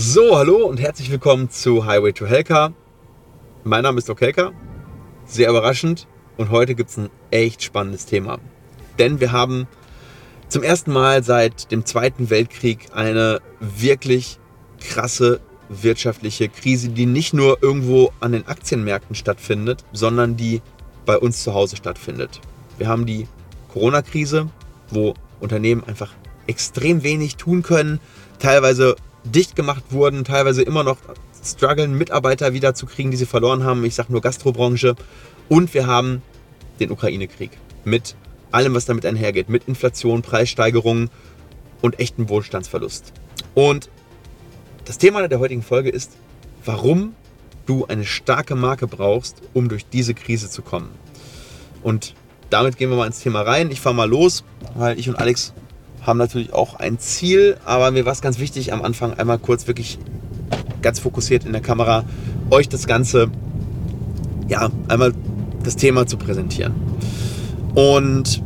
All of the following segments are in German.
So, hallo und herzlich willkommen zu Highway to Helka. Mein Name ist Doc Helka. Sehr überraschend. Und heute gibt es ein echt spannendes Thema. Denn wir haben zum ersten Mal seit dem Zweiten Weltkrieg eine wirklich krasse wirtschaftliche Krise, die nicht nur irgendwo an den Aktienmärkten stattfindet, sondern die bei uns zu Hause stattfindet. Wir haben die Corona-Krise, wo Unternehmen einfach extrem wenig tun können, teilweise dicht gemacht wurden, teilweise immer noch strugglen, Mitarbeiter wieder zu kriegen, die sie verloren haben. Ich sage nur Gastrobranche. Und wir haben den Ukraine-Krieg mit allem, was damit einhergeht, mit Inflation, Preissteigerungen und echten Wohlstandsverlust. Und das Thema der heutigen Folge ist, warum du eine starke Marke brauchst, um durch diese Krise zu kommen. Und damit gehen wir mal ins Thema rein. Ich fahre mal los, weil ich und Alex haben natürlich auch ein Ziel, aber mir war es ganz wichtig, am Anfang einmal kurz wirklich ganz fokussiert in der Kamera euch das Ganze, ja, einmal das Thema zu präsentieren. Und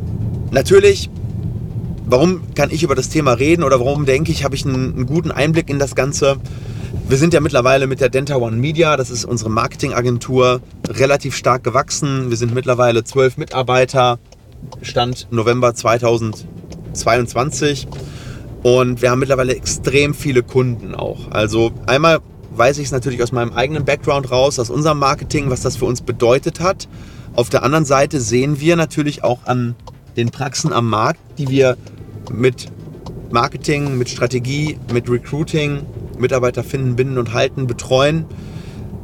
natürlich, warum kann ich über das Thema reden oder warum denke ich, habe ich einen, einen guten Einblick in das Ganze? Wir sind ja mittlerweile mit der Denta One Media, das ist unsere Marketingagentur, relativ stark gewachsen. Wir sind mittlerweile zwölf Mitarbeiter, Stand November 2022. Und wir haben mittlerweile extrem viele Kunden auch. Also einmal weiß ich es natürlich aus meinem eigenen Background raus, aus unserem Marketing, was das für uns bedeutet hat. Auf der anderen Seite sehen wir natürlich auch an den Praxen am Markt, die wir mit Marketing, mit Strategie, mit Recruiting, Mitarbeiter finden, binden und halten, betreuen,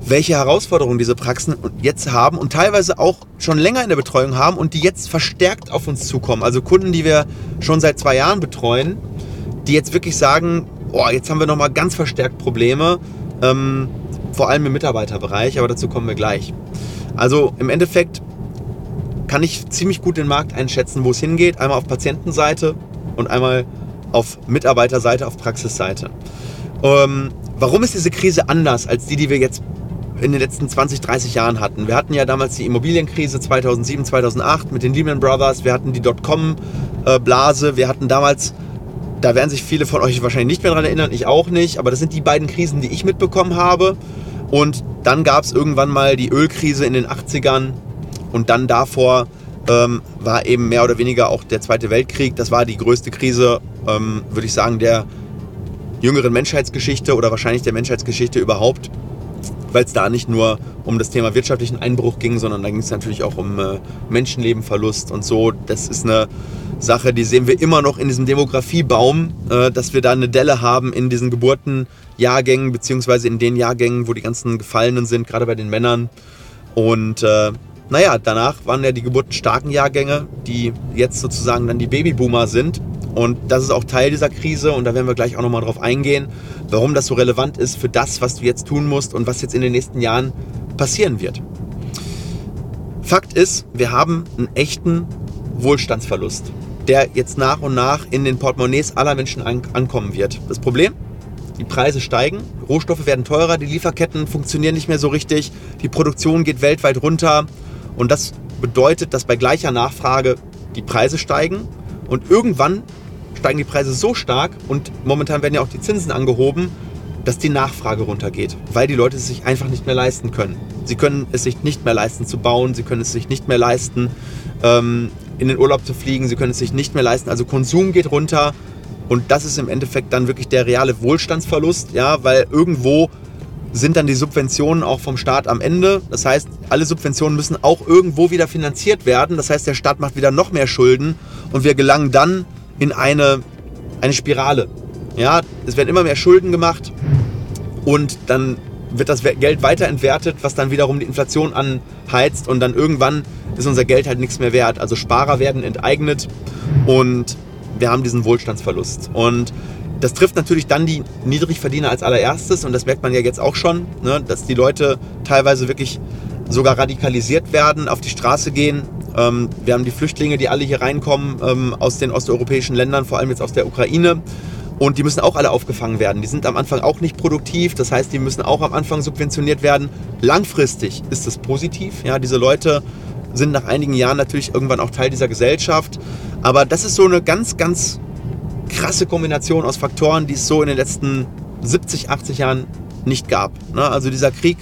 welche Herausforderungen diese Praxen jetzt haben und teilweise auch schon länger in der Betreuung haben und die jetzt verstärkt auf uns zukommen. Also Kunden, die wir schon seit zwei Jahren betreuen, die jetzt wirklich sagen, oh, jetzt haben wir nochmal ganz verstärkt Probleme, ähm, vor allem im Mitarbeiterbereich, aber dazu kommen wir gleich. Also im Endeffekt kann ich ziemlich gut den Markt einschätzen, wo es hingeht. Einmal auf Patientenseite und einmal auf Mitarbeiterseite, auf Praxisseite. Ähm, warum ist diese Krise anders als die, die wir jetzt in den letzten 20, 30 Jahren hatten? Wir hatten ja damals die Immobilienkrise 2007, 2008 mit den Lehman Brothers. Wir hatten die Dotcom-Blase. Wir hatten damals, da werden sich viele von euch wahrscheinlich nicht mehr daran erinnern, ich auch nicht, aber das sind die beiden Krisen, die ich mitbekommen habe. Und dann gab es irgendwann mal die Ölkrise in den 80ern und dann davor ähm, war eben mehr oder weniger auch der Zweite Weltkrieg. Das war die größte Krise, ähm, würde ich sagen, der jüngeren Menschheitsgeschichte oder wahrscheinlich der Menschheitsgeschichte überhaupt, weil es da nicht nur um das Thema wirtschaftlichen Einbruch ging, sondern da ging es natürlich auch um äh, Menschenlebenverlust und so. Das ist eine Sache, die sehen wir immer noch in diesem Demografiebaum, äh, dass wir da eine Delle haben in diesen Geburtenjahrgängen, beziehungsweise in den Jahrgängen, wo die ganzen Gefallenen sind, gerade bei den Männern. Und äh, naja, danach waren ja die geburtenstarken Jahrgänge, die jetzt sozusagen dann die Babyboomer sind. Und das ist auch Teil dieser Krise und da werden wir gleich auch nochmal drauf eingehen, warum das so relevant ist für das, was du jetzt tun musst und was jetzt in den nächsten Jahren passieren wird. Fakt ist, wir haben einen echten Wohlstandsverlust, der jetzt nach und nach in den Portemonnaies aller Menschen ankommen wird. Das Problem? Die Preise steigen, Rohstoffe werden teurer, die Lieferketten funktionieren nicht mehr so richtig, die Produktion geht weltweit runter und das bedeutet, dass bei gleicher Nachfrage die Preise steigen und irgendwann steigen die Preise so stark und momentan werden ja auch die Zinsen angehoben, dass die Nachfrage runtergeht, weil die Leute es sich einfach nicht mehr leisten können. Sie können es sich nicht mehr leisten zu bauen, sie können es sich nicht mehr leisten, ähm, in den Urlaub zu fliegen, sie können es sich nicht mehr leisten. Also Konsum geht runter und das ist im Endeffekt dann wirklich der reale Wohlstandsverlust, ja, weil irgendwo sind dann die Subventionen auch vom Staat am Ende. Das heißt, alle Subventionen müssen auch irgendwo wieder finanziert werden. Das heißt, der Staat macht wieder noch mehr Schulden und wir gelangen dann in eine, eine Spirale. Ja, es werden immer mehr Schulden gemacht und dann wird das Geld weiter entwertet, was dann wiederum die Inflation anheizt und dann irgendwann ist unser Geld halt nichts mehr wert. Also Sparer werden enteignet und wir haben diesen Wohlstandsverlust. Und das trifft natürlich dann die Niedrigverdiener als allererstes und das merkt man ja jetzt auch schon, ne, dass die Leute teilweise wirklich sogar radikalisiert werden, auf die Straße gehen. Ähm, wir haben die Flüchtlinge, die alle hier reinkommen ähm, aus den osteuropäischen Ländern, vor allem jetzt aus der Ukraine. Und die müssen auch alle aufgefangen werden. Die sind am Anfang auch nicht produktiv, das heißt, die müssen auch am Anfang subventioniert werden. Langfristig ist es positiv. Ja, diese Leute sind nach einigen Jahren natürlich irgendwann auch Teil dieser Gesellschaft. Aber das ist so eine ganz, ganz krasse Kombination aus Faktoren, die es so in den letzten 70, 80 Jahren nicht gab. Ne? Also dieser Krieg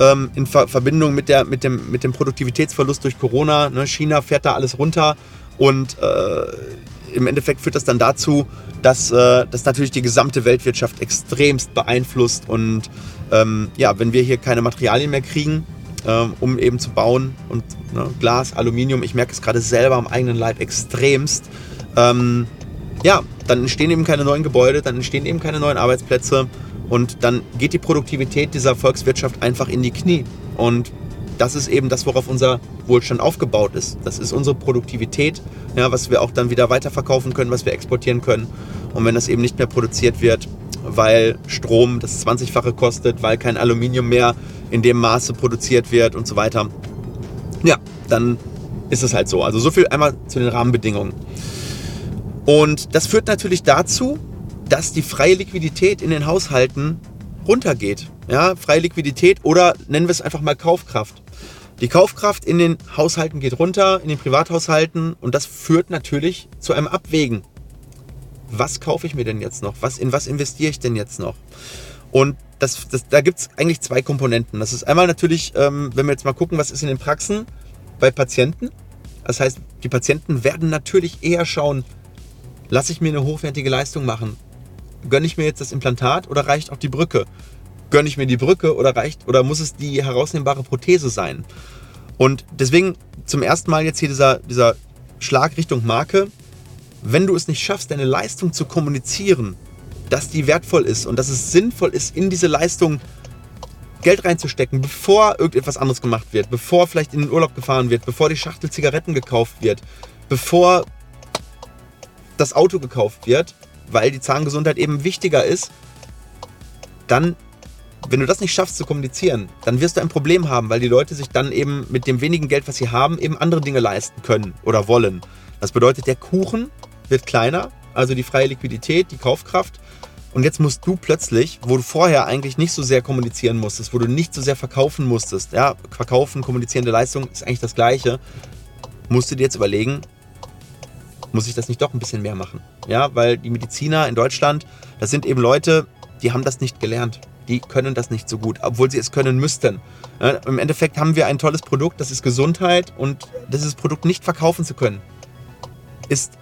ähm, in Ver Verbindung mit, der, mit, dem, mit dem Produktivitätsverlust durch Corona. Ne? China fährt da alles runter und äh, im Endeffekt führt das dann dazu, dass äh, das natürlich die gesamte Weltwirtschaft extremst beeinflusst. Und ähm, ja, wenn wir hier keine Materialien mehr kriegen, ähm, um eben zu bauen und ne, Glas, Aluminium, ich merke es gerade selber am eigenen Leib extremst, ähm, ja, dann entstehen eben keine neuen Gebäude, dann entstehen eben keine neuen Arbeitsplätze und dann geht die Produktivität dieser Volkswirtschaft einfach in die Knie. Und das ist eben das, worauf unser Wohlstand aufgebaut ist. Das ist unsere Produktivität, ja, was wir auch dann wieder weiterverkaufen können, was wir exportieren können. Und wenn das eben nicht mehr produziert wird, weil Strom das 20-fache kostet, weil kein Aluminium mehr in dem Maße produziert wird und so weiter, ja, dann ist es halt so. Also so viel einmal zu den Rahmenbedingungen. Und das führt natürlich dazu, dass die freie Liquidität in den Haushalten runtergeht. Ja, freie Liquidität oder nennen wir es einfach mal Kaufkraft. Die Kaufkraft in den Haushalten geht runter, in den Privathaushalten und das führt natürlich zu einem Abwägen. Was kaufe ich mir denn jetzt noch? Was, in was investiere ich denn jetzt noch? Und das, das, da gibt es eigentlich zwei Komponenten. Das ist einmal natürlich, ähm, wenn wir jetzt mal gucken, was ist in den Praxen bei Patienten. Das heißt, die Patienten werden natürlich eher schauen, lasse ich mir eine hochwertige Leistung machen gönne ich mir jetzt das Implantat oder reicht auch die Brücke? Gönne ich mir die Brücke oder reicht oder muss es die herausnehmbare Prothese sein? Und deswegen zum ersten Mal jetzt hier dieser, dieser Schlag Richtung Marke. Wenn du es nicht schaffst, deine Leistung zu kommunizieren, dass die wertvoll ist und dass es sinnvoll ist, in diese Leistung Geld reinzustecken, bevor irgendetwas anderes gemacht wird, bevor vielleicht in den Urlaub gefahren wird, bevor die Schachtel Zigaretten gekauft wird, bevor das Auto gekauft wird, weil die Zahngesundheit eben wichtiger ist, dann, wenn du das nicht schaffst zu kommunizieren, dann wirst du ein Problem haben, weil die Leute sich dann eben mit dem wenigen Geld, was sie haben, eben andere Dinge leisten können oder wollen. Das bedeutet, der Kuchen wird kleiner, also die freie Liquidität, die Kaufkraft. Und jetzt musst du plötzlich, wo du vorher eigentlich nicht so sehr kommunizieren musstest, wo du nicht so sehr verkaufen musstest, ja, verkaufen, kommunizierende Leistung ist eigentlich das Gleiche, musst du dir jetzt überlegen, muss ich das nicht doch ein bisschen mehr machen? Ja, weil die Mediziner in Deutschland, das sind eben Leute, die haben das nicht gelernt. Die können das nicht so gut, obwohl sie es können müssten. Im Endeffekt haben wir ein tolles Produkt, das ist Gesundheit und dieses Produkt nicht verkaufen zu können, ist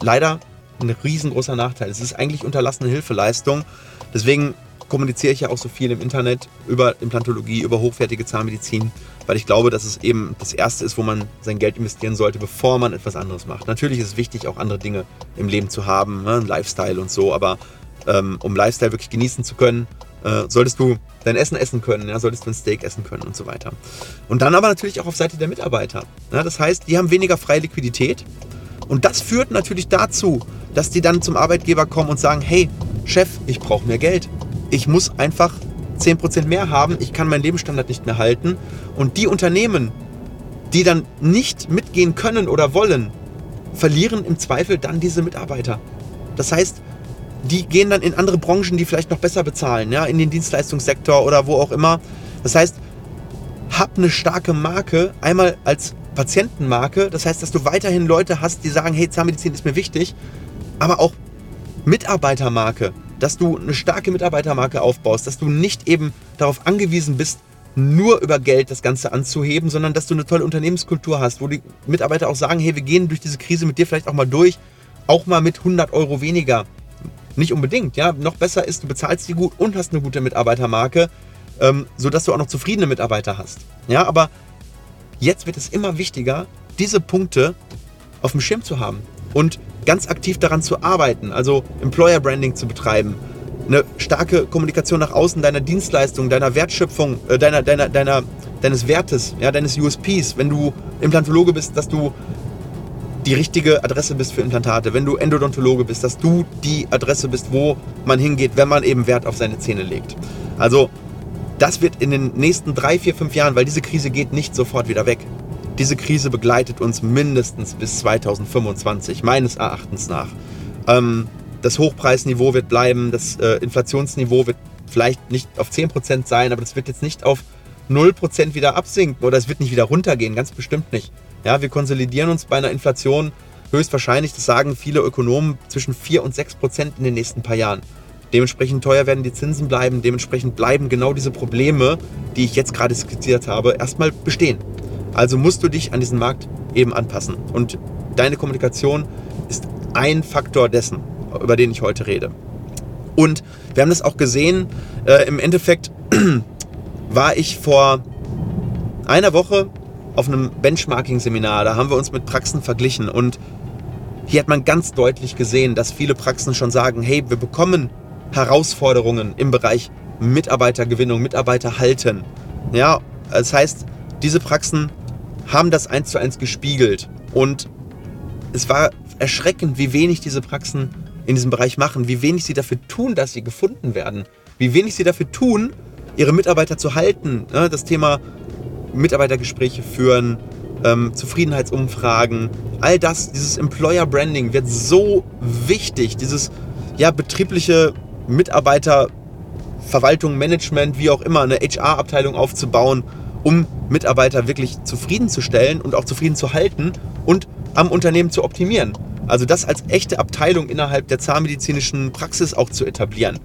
leider ein riesengroßer Nachteil. Es ist eigentlich unterlassene Hilfeleistung. Deswegen kommuniziere ich ja auch so viel im Internet über Implantologie, über hochwertige Zahnmedizin, weil ich glaube, dass es eben das Erste ist, wo man sein Geld investieren sollte, bevor man etwas anderes macht. Natürlich ist es wichtig, auch andere Dinge im Leben zu haben, ne? Lifestyle und so, aber ähm, um Lifestyle wirklich genießen zu können, äh, solltest du dein Essen essen können, ja? solltest du ein Steak essen können und so weiter. Und dann aber natürlich auch auf Seite der Mitarbeiter. Ja? Das heißt, die haben weniger freie Liquidität und das führt natürlich dazu, dass die dann zum Arbeitgeber kommen und sagen, hey, Chef, ich brauche mehr Geld ich muss einfach 10% mehr haben, ich kann meinen Lebensstandard nicht mehr halten. Und die Unternehmen, die dann nicht mitgehen können oder wollen, verlieren im Zweifel dann diese Mitarbeiter. Das heißt, die gehen dann in andere Branchen, die vielleicht noch besser bezahlen, ja, in den Dienstleistungssektor oder wo auch immer. Das heißt, hab eine starke Marke, einmal als Patientenmarke, das heißt, dass du weiterhin Leute hast, die sagen, hey, Zahnmedizin ist mir wichtig, aber auch Mitarbeitermarke dass du eine starke Mitarbeitermarke aufbaust, dass du nicht eben darauf angewiesen bist, nur über Geld das Ganze anzuheben, sondern dass du eine tolle Unternehmenskultur hast, wo die Mitarbeiter auch sagen, hey, wir gehen durch diese Krise mit dir vielleicht auch mal durch, auch mal mit 100 Euro weniger. Nicht unbedingt, ja. Noch besser ist, du bezahlst die gut und hast eine gute Mitarbeitermarke, ähm, sodass du auch noch zufriedene Mitarbeiter hast. Ja, aber jetzt wird es immer wichtiger, diese Punkte auf dem Schirm zu haben. Und ganz aktiv daran zu arbeiten, also Employer Branding zu betreiben, eine starke Kommunikation nach außen deiner Dienstleistung, deiner Wertschöpfung, äh, deiner, deiner, deiner, deines Wertes, ja, deines USPs, wenn du Implantologe bist, dass du die richtige Adresse bist für Implantate, wenn du Endodontologe bist, dass du die Adresse bist, wo man hingeht, wenn man eben Wert auf seine Zähne legt. Also das wird in den nächsten drei, vier, fünf Jahren, weil diese Krise geht nicht sofort wieder weg. Diese Krise begleitet uns mindestens bis 2025, meines Erachtens nach. Ähm, das Hochpreisniveau wird bleiben, das äh, Inflationsniveau wird vielleicht nicht auf 10% sein, aber das wird jetzt nicht auf 0% wieder absinken oder es wird nicht wieder runtergehen, ganz bestimmt nicht. Ja, wir konsolidieren uns bei einer Inflation höchstwahrscheinlich, das sagen viele Ökonomen, zwischen 4 und 6% in den nächsten paar Jahren. Dementsprechend teuer werden die Zinsen bleiben. Dementsprechend bleiben genau diese Probleme, die ich jetzt gerade skizziert habe, erstmal bestehen. Also musst du dich an diesen Markt eben anpassen. Und deine Kommunikation ist ein Faktor dessen, über den ich heute rede. Und wir haben das auch gesehen, äh, im Endeffekt war ich vor einer Woche auf einem Benchmarking-Seminar, da haben wir uns mit Praxen verglichen und hier hat man ganz deutlich gesehen, dass viele Praxen schon sagen, hey, wir bekommen Herausforderungen im Bereich Mitarbeitergewinnung, Mitarbeiterhalten. Ja, das heißt, diese Praxen haben das eins zu eins gespiegelt und es war erschreckend, wie wenig diese Praxen in diesem Bereich machen, wie wenig sie dafür tun, dass sie gefunden werden, wie wenig sie dafür tun, ihre Mitarbeiter zu halten. Das Thema Mitarbeitergespräche führen, ähm, Zufriedenheitsumfragen, all das, dieses Employer Branding wird so wichtig, dieses ja, betriebliche Mitarbeiterverwaltung, Management, wie auch immer, eine HR-Abteilung aufzubauen, um Mitarbeiter wirklich zufriedenzustellen und auch zufrieden zu halten und am Unternehmen zu optimieren. Also das als echte Abteilung innerhalb der zahnmedizinischen Praxis auch zu etablieren.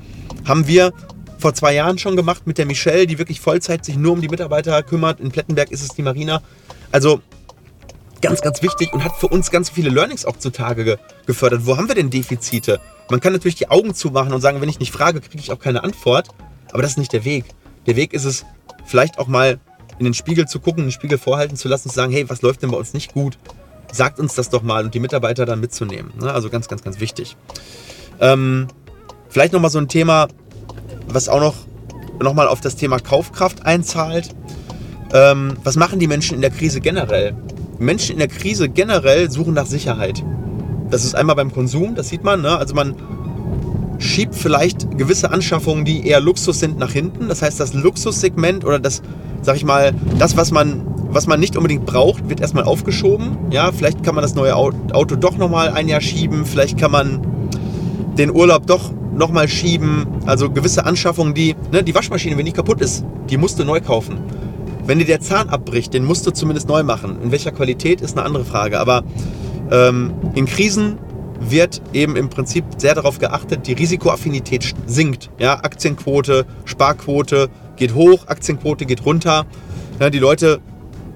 Haben wir vor zwei Jahren schon gemacht mit der Michelle, die wirklich Vollzeit sich nur um die Mitarbeiter kümmert. In Plettenberg ist es die Marina. Also ganz, ganz wichtig und hat für uns ganz viele Learnings auch zutage ge gefördert. Wo haben wir denn Defizite? Man kann natürlich die Augen zumachen und sagen, wenn ich nicht frage, kriege ich auch keine Antwort. Aber das ist nicht der Weg. Der Weg ist es, vielleicht auch mal in den Spiegel zu gucken, den Spiegel vorhalten zu lassen zu sagen, hey, was läuft denn bei uns nicht gut? Sagt uns das doch mal und die Mitarbeiter dann mitzunehmen. Ne? Also ganz, ganz, ganz wichtig. Ähm, vielleicht nochmal so ein Thema, was auch noch, noch mal auf das Thema Kaufkraft einzahlt. Ähm, was machen die Menschen in der Krise generell? Menschen in der Krise generell suchen nach Sicherheit. Das ist einmal beim Konsum, das sieht man. Ne? Also man schiebt vielleicht gewisse Anschaffungen, die eher Luxus sind, nach hinten. Das heißt, das Luxussegment oder das, sag ich mal, das, was man, was man nicht unbedingt braucht, wird erstmal aufgeschoben. Ja, vielleicht kann man das neue Auto doch nochmal ein Jahr schieben. Vielleicht kann man den Urlaub doch nochmal schieben. Also gewisse Anschaffungen, die, ne, die Waschmaschine, wenn die kaputt ist, die musst du neu kaufen. Wenn dir der Zahn abbricht, den musst du zumindest neu machen. In welcher Qualität ist eine andere Frage. Aber ähm, in Krisen wird eben im Prinzip sehr darauf geachtet, die Risikoaffinität sinkt. Ja, Aktienquote, Sparquote geht hoch, Aktienquote geht runter. Ja, die Leute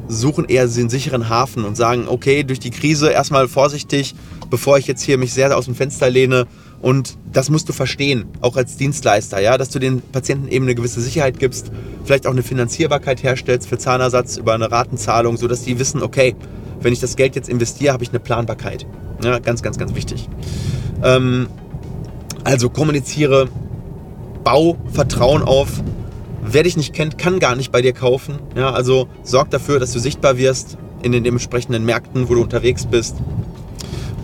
suchen eher den sicheren Hafen und sagen, okay, durch die Krise erstmal vorsichtig, bevor ich jetzt hier mich sehr aus dem Fenster lehne. Und das musst du verstehen, auch als Dienstleister, ja, dass du den Patienten eben eine gewisse Sicherheit gibst, vielleicht auch eine Finanzierbarkeit herstellst für Zahnersatz über eine Ratenzahlung, sodass die wissen, okay, wenn ich das Geld jetzt investiere, habe ich eine Planbarkeit. Ja, ganz, ganz, ganz wichtig. Ähm, also kommuniziere, bau Vertrauen auf. Wer dich nicht kennt, kann gar nicht bei dir kaufen. Ja, also sorg dafür, dass du sichtbar wirst in den dementsprechenden Märkten, wo du unterwegs bist.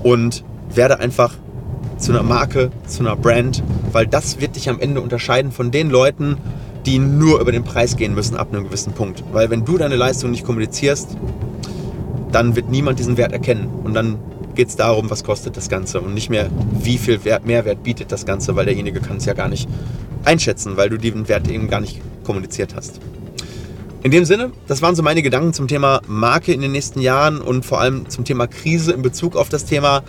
Und werde einfach zu einer Marke, zu einer Brand, weil das wird dich am Ende unterscheiden von den Leuten, die nur über den Preis gehen müssen ab einem gewissen Punkt. Weil wenn du deine Leistung nicht kommunizierst, dann wird niemand diesen Wert erkennen. Und dann geht es darum, was kostet das Ganze und nicht mehr, wie viel Wert, Mehrwert bietet das Ganze, weil derjenige kann es ja gar nicht einschätzen, weil du diesen Wert eben gar nicht kommuniziert hast. In dem Sinne, das waren so meine Gedanken zum Thema Marke in den nächsten Jahren und vor allem zum Thema Krise in Bezug auf das Thema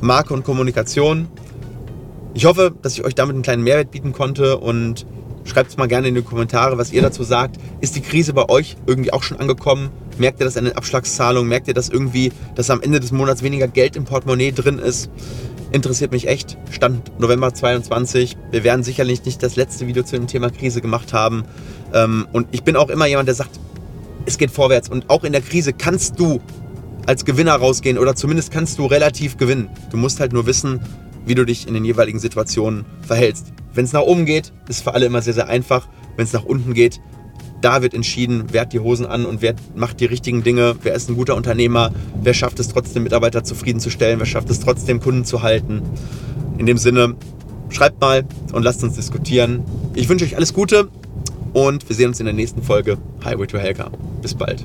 Marke und Kommunikation. Ich hoffe, dass ich euch damit einen kleinen Mehrwert bieten konnte und schreibt es mal gerne in die Kommentare, was ihr dazu sagt. Ist die Krise bei euch irgendwie auch schon angekommen? Merkt ihr das an den Abschlagszahlungen? Merkt ihr das irgendwie, dass am Ende des Monats weniger Geld im Portemonnaie drin ist? Interessiert mich echt. Stand November 22. Wir werden sicherlich nicht das letzte Video zu dem Thema Krise gemacht haben. Ähm, und ich bin auch immer jemand, der sagt, es geht vorwärts. Und auch in der Krise kannst du als Gewinner rausgehen oder zumindest kannst du relativ gewinnen. Du musst halt nur wissen, wie du dich in den jeweiligen Situationen verhältst. Wenn es nach oben geht, ist für alle immer sehr, sehr einfach. Wenn es nach unten geht, da wird entschieden, wer hat die Hosen an und wer macht die richtigen Dinge, wer ist ein guter Unternehmer, wer schafft es trotzdem, Mitarbeiter zufriedenzustellen, wer schafft es trotzdem, Kunden zu halten. In dem Sinne, schreibt mal und lasst uns diskutieren. Ich wünsche euch alles Gute und wir sehen uns in der nächsten Folge Highway to Helga. Bis bald.